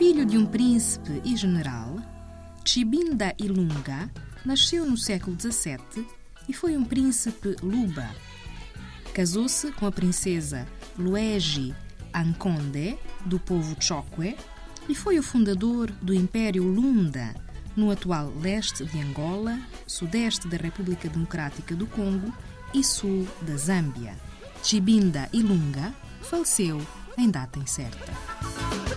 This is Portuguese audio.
Filho de um príncipe e general, Chibinda Ilunga nasceu no século XVII e foi um príncipe Luba. Casou-se com a princesa Luegi Anconde, do povo Chokwe, e foi o fundador do Império Lunda, no atual leste de Angola, sudeste da República Democrática do Congo e sul da Zâmbia. Chibinda Ilunga faleceu em data incerta.